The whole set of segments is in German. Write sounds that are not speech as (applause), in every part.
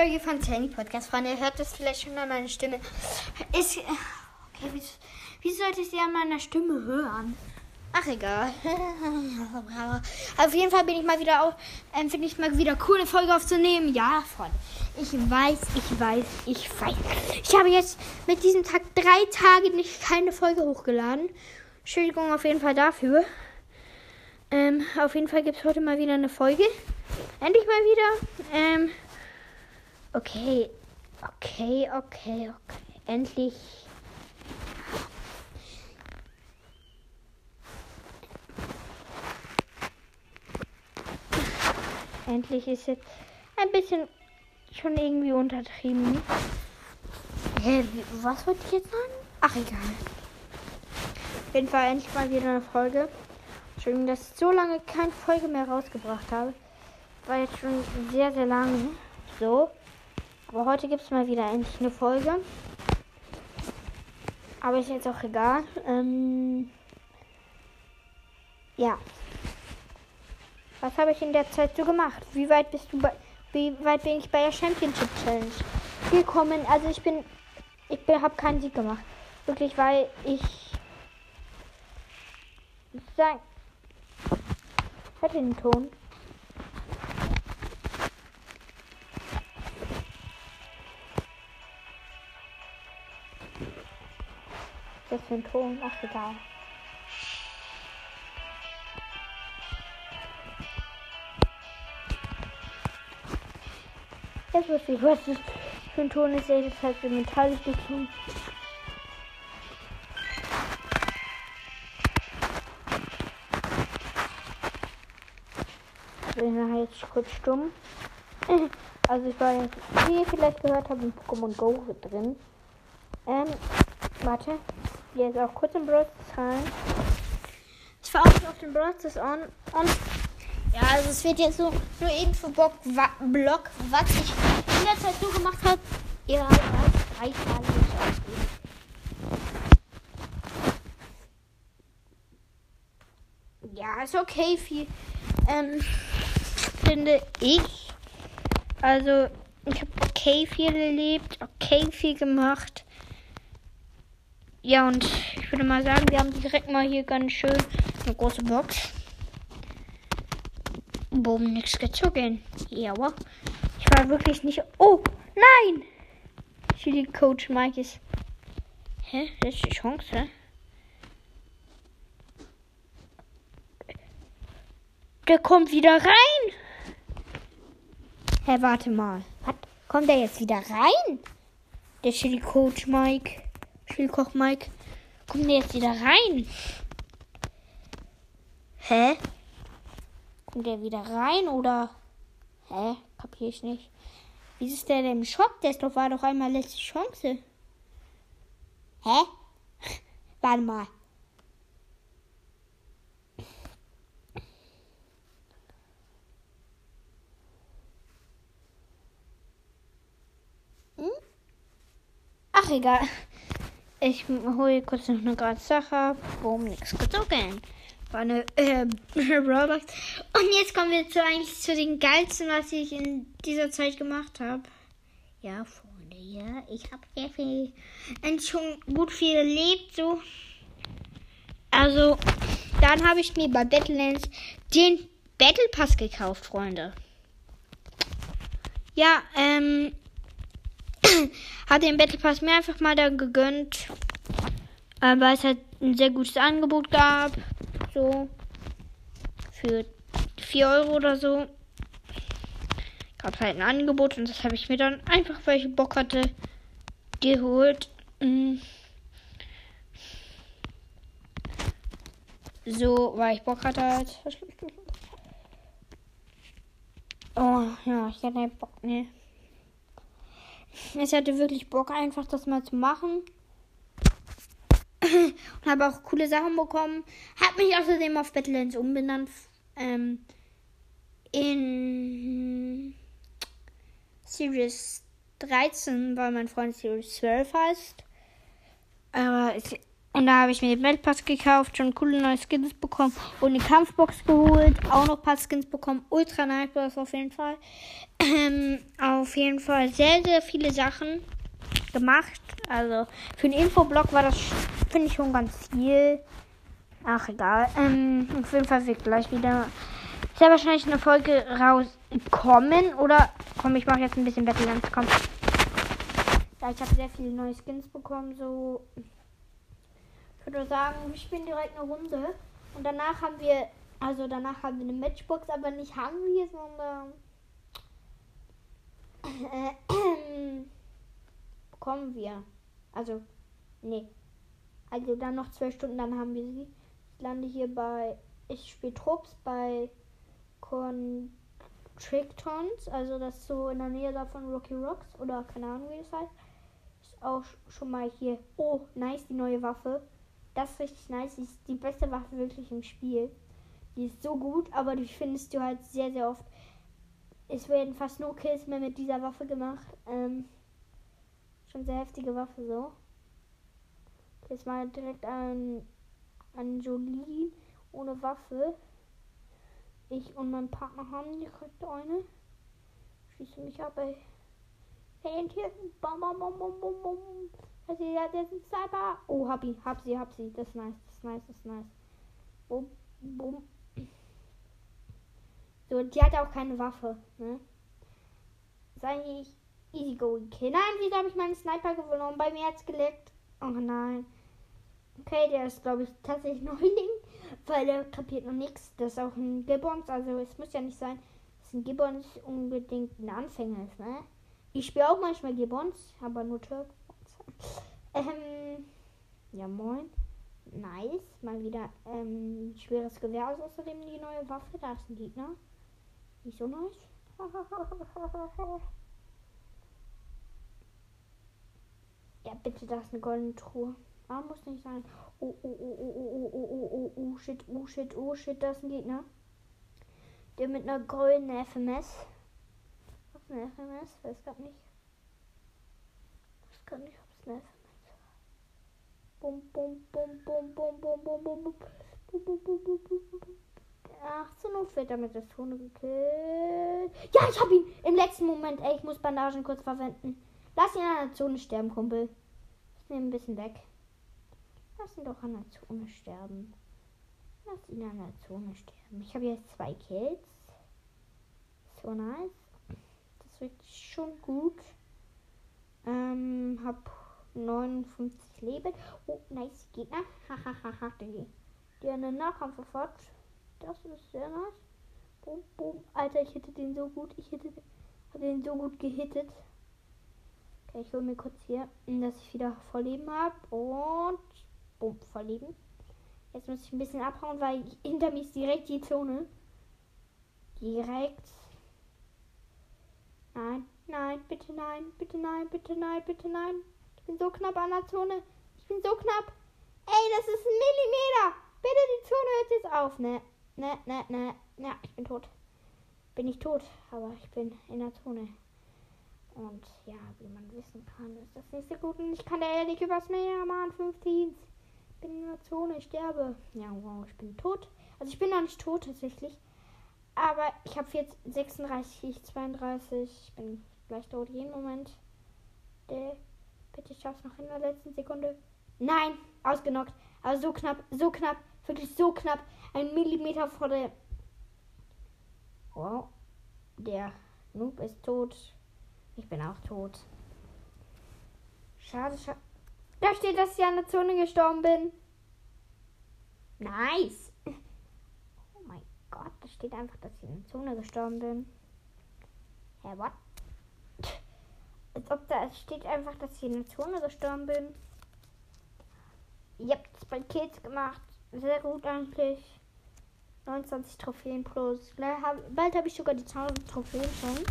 Folge von Sandy Podcast, Freunde. Ihr hört das vielleicht schon an meiner Stimme. Ist. Okay, wie, wie sollte ich sie an meiner Stimme hören? Ach, egal. (laughs) Auf jeden Fall bin ich mal wieder auf, ähm, finde ich mal wieder cool, eine Folge aufzunehmen. Ja, Freunde. Ich weiß, ich weiß, ich weiß. Ich habe jetzt mit diesem Tag drei Tage nicht keine Folge hochgeladen. Entschuldigung auf jeden Fall dafür. Ähm, auf jeden Fall gibt es heute mal wieder eine Folge. Endlich mal wieder. Ähm, okay, okay, okay, okay. Endlich. Endlich ist jetzt ein bisschen schon irgendwie untertrieben. Hä, was wollte ich jetzt sagen? Ach, egal. Auf jeden Fall endlich mal wieder eine Folge. Entschuldigung, dass ich so lange keine Folge mehr rausgebracht habe. War jetzt schon sehr, sehr lange so. Aber heute gibt es mal wieder endlich eine Folge. Aber ist jetzt auch egal. Ähm, ja. Was habe ich in der Zeit so gemacht? Wie weit bist du bei, wie weit bin ich bei der Championship Challenge gekommen? Also ich bin, ich habe keinen Sieg gemacht. Wirklich, weil ich sagen, hört den Ton. Das für ein Ton? Ach, egal. Jetzt wusste ich, was das für ein Ton ist. Ey, das heißt, wir metallisch tun. Ich bin jetzt kurz stumm. (laughs) Also ich war, wie ihr vielleicht gehört habt, in Pokémon Go drin. Ähm, warte. Jetzt auch kurz im Brawl rein. Ich war auch auf dem Brawl on. Und ja, also es wird jetzt so nur Infoblock, wa Block, was ich in der Zeit so gemacht habe. Ihr habt als drei Tage nicht ausgehen. Ja, ist okay, viel. Ähm, finde ich. Also, ich habe okay viel erlebt, okay viel gemacht. Ja, und ich würde mal sagen, wir haben direkt mal hier ganz schön eine große Box. Boom, nichts gezogen. Ja, aber ich war wirklich nicht. Oh, nein! Chili Coach Mike ist. Hä? Letzte Chance. Der kommt wieder rein. Hä, warte mal. Was? Kommt der jetzt wieder rein? Der Chili Coach Mike. Chili Koch Mike. Kommt der jetzt wieder rein? Hä? Kommt der wieder rein oder? Hä? Kapier ich nicht. Wie ist der denn im Shop? Der ist doch, war doch einmal letzte Chance. Hä? (laughs) Warte mal. Hm? Ach, egal. Ich hole kurz noch eine gerade Sache. Boom, nichts gezogen. War eine äh, (laughs) Roblox. Und jetzt kommen wir zu eigentlich zu den geilsten, was ich in dieser Zeit gemacht habe. Ja, Freunde, ja. Ich habe sehr viel, schon gut viel erlebt, so. Also, dann habe ich mir bei Battlelands den Battle Pass gekauft, Freunde. Ja, ähm, (clears throat) hat den Battle Pass mir einfach mal dann gegönnt, äh, weil es halt ein sehr gutes Angebot gab so für 4 Euro oder so. Gab halt ein Angebot und das habe ich mir dann einfach, weil ich Bock hatte, geholt. Mm. So, weil ich Bock hatte halt. (laughs) Oh, ja, ich hatte Bock, ne. Ich hatte wirklich Bock, einfach das mal zu machen und habe auch coole Sachen bekommen. Habe mich außerdem auf Battlelands umbenannt. Ähm, in Series 13, weil mein Freund Series 12 heißt. Aber ich, Und da habe ich mir den Weltpass gekauft, schon coole neue Skins bekommen und eine Kampfbox geholt. Auch noch ein paar Skins bekommen. Ultra Nightboss auf jeden Fall. Ähm, auf jeden Fall sehr, sehr viele Sachen gemacht. Also für den Infoblog war das, finde ich, schon ganz viel. Ach, egal. Ähm, auf jeden Fall wird gleich wieder sehr wahrscheinlich eine Folge rauskommen. Oder komm, ich mache jetzt ein bisschen Battlelands. Komm. Ja, ich habe sehr viele neue Skins bekommen. So, würde sagen, wir spielen direkt eine Runde. Und danach haben wir, also danach haben wir eine Matchbox, aber nicht haben wir, sondern äh, (clears throat) bekommen wir. Also, nee. Also dann noch zwölf Stunden, dann haben wir sie. Ich lande hier bei, ich spiele Trupps bei Contrictons, also das ist so in der Nähe davon Rocky Rocks oder keine Ahnung wie das heißt. Ist auch schon mal hier. Oh, nice, die neue Waffe. Das ist richtig nice. Die ist die beste Waffe wirklich im Spiel. Die ist so gut, aber die findest du halt sehr, sehr oft. Es werden fast nur Kills mehr mit dieser Waffe gemacht. Ähm, schon sehr heftige Waffe so. Jetzt mal direkt an, an Jolie ohne Waffe. Ich und mein Partner haben direkt eine. Schieße mich ab, ey. Hey, hier. Bam, bam, bam, bam, bam, bam. Also, ja, der ist ein Sniper. Oh, hab ich. Hab sie, hab sie. Das ist nice, das ist nice, das ist nice. Bum, bum. So, die hat auch keine Waffe, ne? Ist eigentlich easy going. Okay, nein, wieso habe ich meinen Sniper gewonnen? Bei mir hat's geleckt. Oh nein. Okay, der ist, glaube ich, tatsächlich (laughs) Neuling, weil der kapiert noch nichts. Das ist auch ein Gibbons, also es muss ja nicht sein, dass ein Gibbons unbedingt ein Anfänger ist, ne? Ich spiele auch manchmal Gibbons, aber nur Turbo. Ähm, ja, moin. Nice. Mal wieder ähm, schweres Gewehr aus. Außerdem die neue Waffe. Da ist ein Gegner. Nicht so nice. (laughs) ja, bitte, da ist eine goldene Truhe. Ah, muss nicht sein. Oh, oh, oh, oh, oh, oh, oh, oh, oh, shit, oh, shit, oh, shit, da ist ein Gegner. Der mit einer goldenen FMS. Was ist eine FMS? Weiß gar nicht. Weiß gar nicht, eine FMS Bum, bum, bum, bum, bum, bum, bum, bum, bum. Bum, bum, bum, bum, bum, bum. Ach, zur Not wird damit das Zone gekillt. Ja, ich hab ihn im letzten Moment. Ey, ich muss Bandagen kurz verwenden. Lass ihn an der Zone sterben, Kumpel. Ich nehme ein bisschen weg. Lass ihn doch an der Zone sterben. Lass ihn an der Zone sterben. Ich habe jetzt zwei Kills. So nice. Das wird schon gut. Ähm, hab 59 Leben. Oh, nice Gegner. Hahaha, die einen Nahkampf sofort. Das ist sehr nice. Boom, boom. Alter, ich hätte den so gut. Ich hätte den, so gut gehittet. Okay, ich hole mir kurz hier, dass ich wieder Vollleben habe. Und Bumm, Vollleben. Jetzt muss ich ein bisschen abhauen, weil hinter mir ist direkt die Zone. Direkt. Nein, nein, bitte nein, bitte nein, bitte nein, bitte nein. Bin so knapp an der Zone. Ich bin so knapp. Ey, das ist ein Millimeter. Bitte, die Zone hört jetzt auf. Ne, ne, ne, ne. Ja, ich bin tot. Bin ich tot, aber ich bin in der Zone. Und ja, wie man wissen kann, ist das nicht so gut. Und ich kann da ehrlich übers Meer, Mann. 15 bin in der Zone, ich sterbe. Ja, wow, ich bin tot. Also ich bin noch nicht tot tatsächlich. Aber ich habe jetzt 36, 32. Ich bin gleich tot jeden Moment. Äh, bitte, schaff's noch in der letzten Sekunde. Nein, ausgenockt. Aber so knapp, so knapp, wirklich so knapp. Ein Millimeter vor der. Wow. Der Noob ist tot. Ich bin auch tot. Schade, schade. Da steht, dass ich an der Zone gestorben bin. Nice. Oh mein Gott, da steht einfach, dass ich in der Zone gestorben bin. Hä, hey, what? Als ob da steht einfach, dass ich in der Zone gestorben bin. Ich hab zwei Kills gemacht. Sehr gut eigentlich. 29 Trophäen plus. Bald habe ich sogar die 1000 Trophäen schon.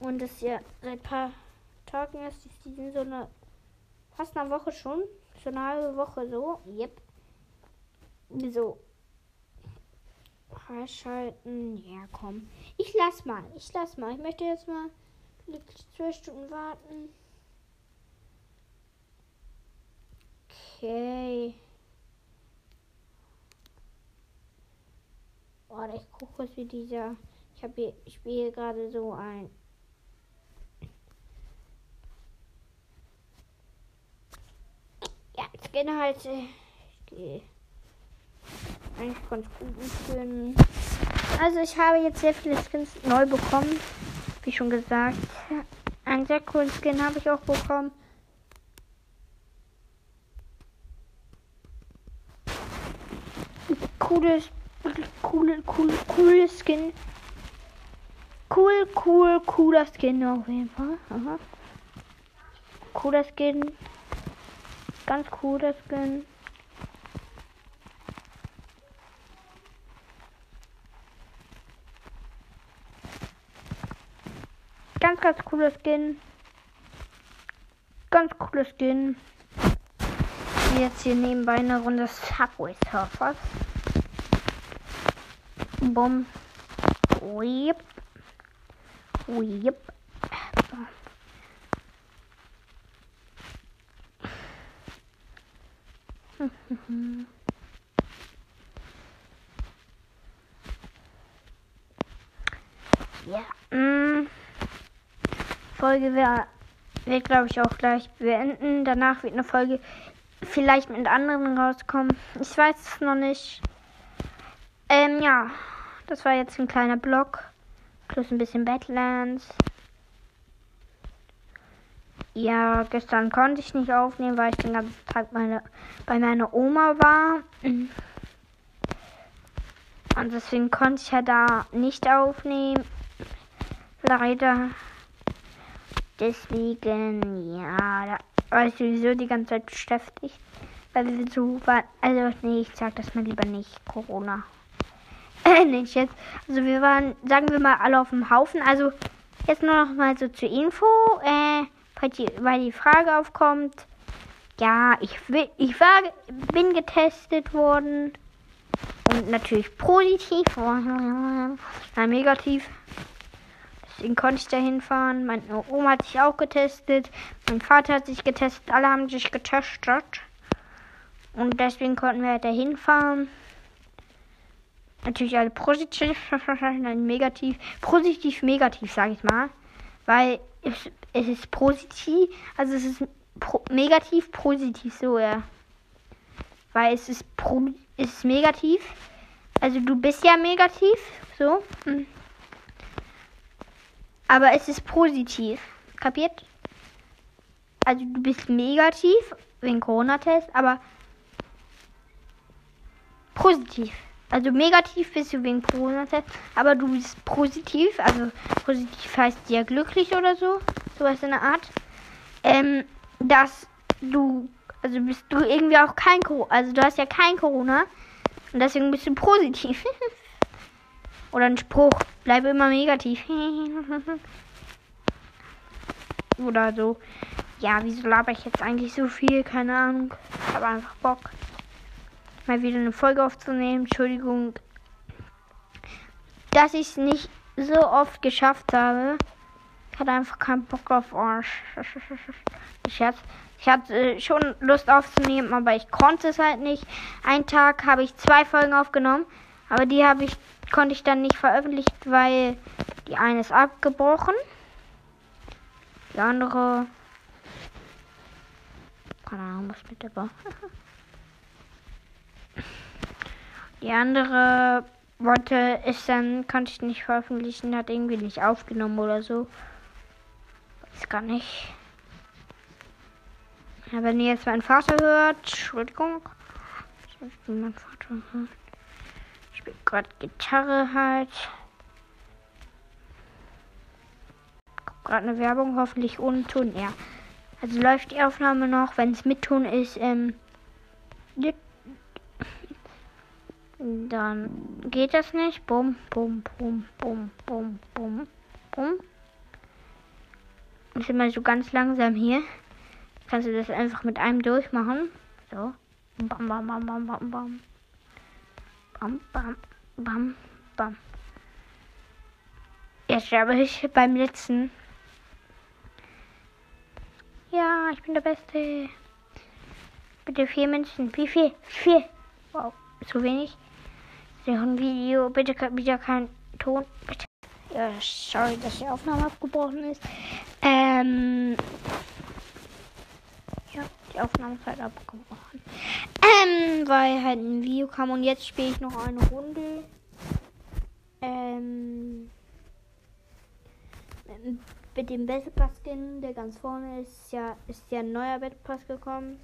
Und das ja seit ein paar Tagen ist die sind so eine fast eine Woche schon. So eine halbe Woche so. Yep. So. Freischalten. Ja, komm. Ich lass mal. Ich lass mal. Ich möchte jetzt mal Wirklich zwei Stunden warten. Okay. Boah, ich gucke kurz wie dieser. Ich habe hier, ich spiele gerade so ein. Ja, halt, äh, ich kenne halt. Ich gehe eigentlich ganz gut können. Also ich habe jetzt sehr viele Skins neu bekommen. Wie schon gesagt. Einen sehr coolen Skin habe ich auch bekommen. Cooles, coole, coole, coole Skin. Cool, cool, cooler Skin auf jeden Fall. Aha. Cooler Skin. Ganz cooler Skin. Ganz, ganz cooler Skin. Ganz cooler Skin. Jetzt hier nebenbei eine Runde Subway Surfers. Bumm. Whip. Whip. Ja. Mm. Folge wird, glaube ich, auch gleich beenden. Danach wird eine Folge vielleicht mit anderen rauskommen. Ich weiß es noch nicht. Ähm, ja. Das war jetzt ein kleiner Blog. Plus ein bisschen Badlands. Ja, gestern konnte ich nicht aufnehmen, weil ich den ganzen Tag meine, bei meiner Oma war. Und deswegen konnte ich ja da nicht aufnehmen. Leider. Deswegen, ja, da war ich sowieso die ganze Zeit beschäftigt. Weil wir so waren. Also, nee, ich sag das mal lieber nicht. Corona. (laughs) Äh, nicht jetzt. Also, wir waren, sagen wir mal, alle auf dem Haufen. Also, jetzt nur noch mal so zur Info. Äh, weil die Frage aufkommt. Ja, ich, will, ich war, bin getestet worden. Und natürlich positiv. (laughs) Nein, negativ. Deswegen konnte ich da hinfahren. Meine Oma hat sich auch getestet. Mein Vater hat sich getestet. Alle haben sich getestet. Und deswegen konnten wir da hinfahren. Natürlich alle positiv, (laughs) nein, negativ. Positiv, negativ, sage ich mal. Weil es, es ist positiv, also es ist pro, negativ, positiv, so, ja. Weil es ist, pro, es ist negativ. Also du bist ja negativ, so. Hm. Aber es ist positiv. Kapiert? Also du bist negativ wegen Corona-Test, aber positiv. Also negativ bist du wegen Corona-Test, aber du bist positiv. Also positiv heißt ja glücklich oder so. Sowas in der Art. Ähm, dass du, also bist du irgendwie auch kein Corona, also du hast ja kein Corona. Und deswegen bist du positiv. (laughs) Oder ein Spruch, bleib immer negativ. (laughs) Oder so. Ja, wieso laber ich jetzt eigentlich so viel? Keine Ahnung. Ich habe einfach Bock, mal wieder eine Folge aufzunehmen. Entschuldigung, dass ich es nicht so oft geschafft habe. Ich hatte einfach keinen Bock auf (laughs) hatte, ich hatte schon Lust aufzunehmen, aber ich konnte es halt nicht. Einen Tag habe ich zwei Folgen aufgenommen, aber die habe ich konnte ich dann nicht veröffentlicht, weil die eine ist abgebrochen. Die andere. Keine Ahnung, was mit der war. (laughs) Die andere wollte es dann, konnte ich nicht veröffentlichen, hat irgendwie nicht aufgenommen oder so. Weiß gar nicht. Ja, wenn ihr jetzt meinen Vater hört, Entschuldigung. Ich meinen Vater hören spiele gerade Gitarre halt. Gerade eine Werbung, hoffentlich ohne Ton. Ja. Also läuft die Aufnahme noch, wenn es mit Ton ist, ähm, dann geht das nicht. Bum, bum, bum, bum, bum, bum, bum. Ist immer so ganz langsam hier. Kannst du das einfach mit einem durchmachen. So. Bam, bam, bam, bam, bam, bam. Bam, bam, bam, bam. Jetzt sterbe ich beim letzten. Ja, ich bin der Beste. Bitte vier Menschen. Wie viel? Vier. Wow, zu wenig. noch ein Video. Bitte wieder kein Ton. Bitte. Ja, sorry, dass die Aufnahme abgebrochen ist. Ähm. Ja, die Aufnahme ist halt abgebrochen. Ähm, weil halt ein Video kam und jetzt spiele ich noch eine Runde. Ähm. Mit dem Battle Pass Skin, der ganz vorne ist, ja, ist ja ein neuer Battle Pass gekommen.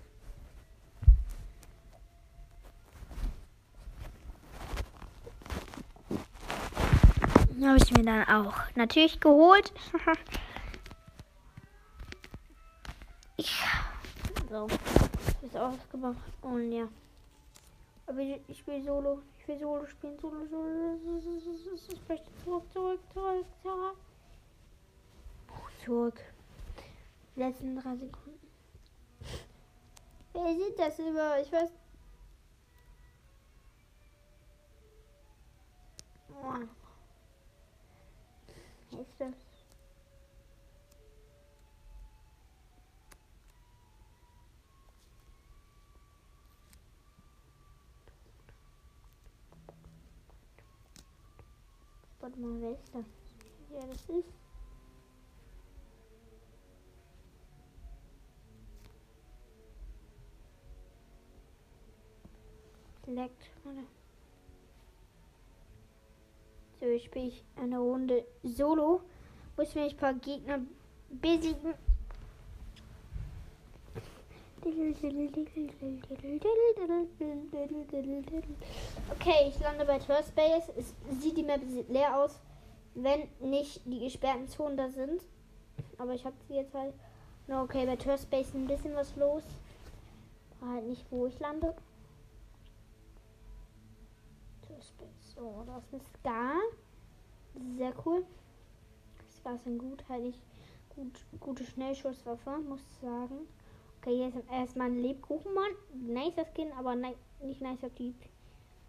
Habe ich mir dann auch natürlich geholt. (laughs) ich so ist ausgemacht und ja. Aber ich, ich will Solo. Ich will Solo spielen. Solo, Solo. Ich möchte zurück, zurück, zurück, zurück. Zurück. Letzten drei Sekunden. Wer sieht das immer? Ich weiß. Oh ist Warte mal, wer ist das? Ja, das ist. Select. Warte. So, jetzt spiele ich eine Runde Solo. Muss mir ein paar Gegner besiegen. Okay, ich lande bei First Base. Es sieht die Map leer aus, wenn nicht die gesperrten Zonen da sind. Aber ich habe sie jetzt halt. Okay, bei First Base ein bisschen was los. War halt nicht, wo ich lande. So, das ist Scar. Sehr cool. Scar ist ein gut, halt ich gut, gute Schnellschusswaffe, muss ich sagen. Okay, hier ist erstmal ein Lebkuchenmann. Nicer Skin, aber ne nicht nicer Typ.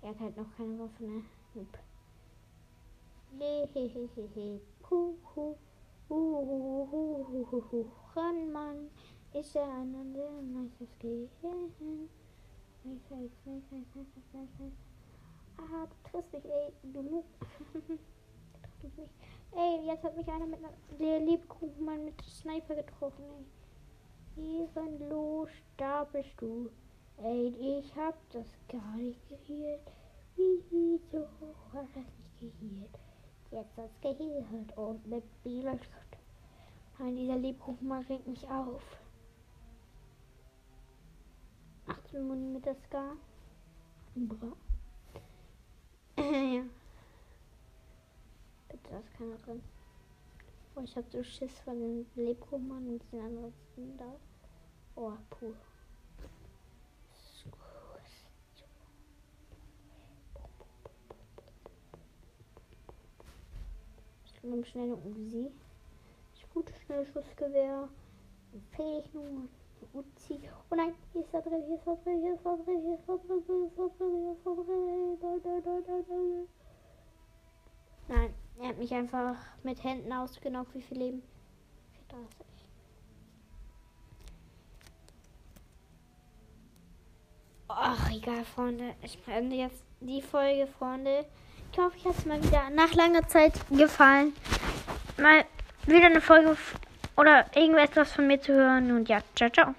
Er hat halt noch keine Waffe, ne? Nope. Hehehehe. Kuhu. Uhuhuhuhuhu. Mann. Ist er ein nicer Skin. Ah, du triffst mich, ey. Du Noob. Ey, jetzt hat mich einer mit einer, der Lebkuchenmann mit Sniper getroffen, ey. Ehrenlos, da bist du. Ey, ich hab das gar nicht gehört. Wieso hat das nicht gehört? Jetzt hat's gehört und mit Bielefeld. Nein, dieser Lebkuchenmann regt mich auf. 18 Muni mit der Ska. Bra (clears throat) ja. Bitte, da ist keiner drin. Oh, ich hab so Schiss von den Lebkuchen und den anderen da. Oh, puh. Ich nehme schnell eine Uzi. Ich gute Schnellschussgewehr. Fähigungen. Uzi. Oh nein, hier ist er drin, hier ist er drin, hier ist er drin, hier ist er drin, hier ist er drin, hier ist er drin. Nein, er hat mich einfach mit Händen ausgenommen. Wie viel Leben? 34. Ach, egal, Freunde. Ich beende jetzt die Folge, Freunde. Ich hoffe, ich hat es mal wieder nach langer Zeit gefallen. Mal wieder eine Folge oder irgendwas von mir zu hören. Und ja, ciao, ciao.